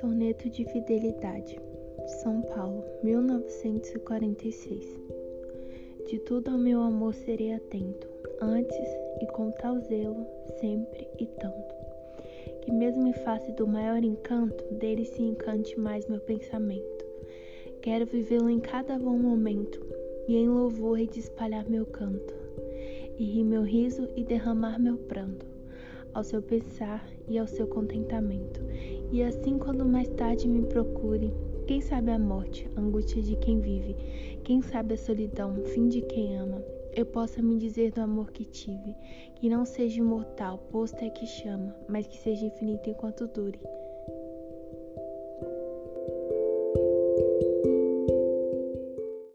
Soneto de Fidelidade, São Paulo, 1946. De tudo ao meu amor serei atento, antes e com tal zelo, sempre e tanto, que mesmo em face do maior encanto, dele se encante mais meu pensamento. Quero vivê-lo em cada bom momento, e em louvor e de espalhar meu canto, e rir meu riso e derramar meu pranto ao seu pensar e ao seu contentamento. E assim, quando mais tarde me procure, quem sabe a morte, a angústia de quem vive, quem sabe a solidão, fim de quem ama, eu possa me dizer do amor que tive, que não seja imortal, posto é que chama, mas que seja infinito enquanto dure.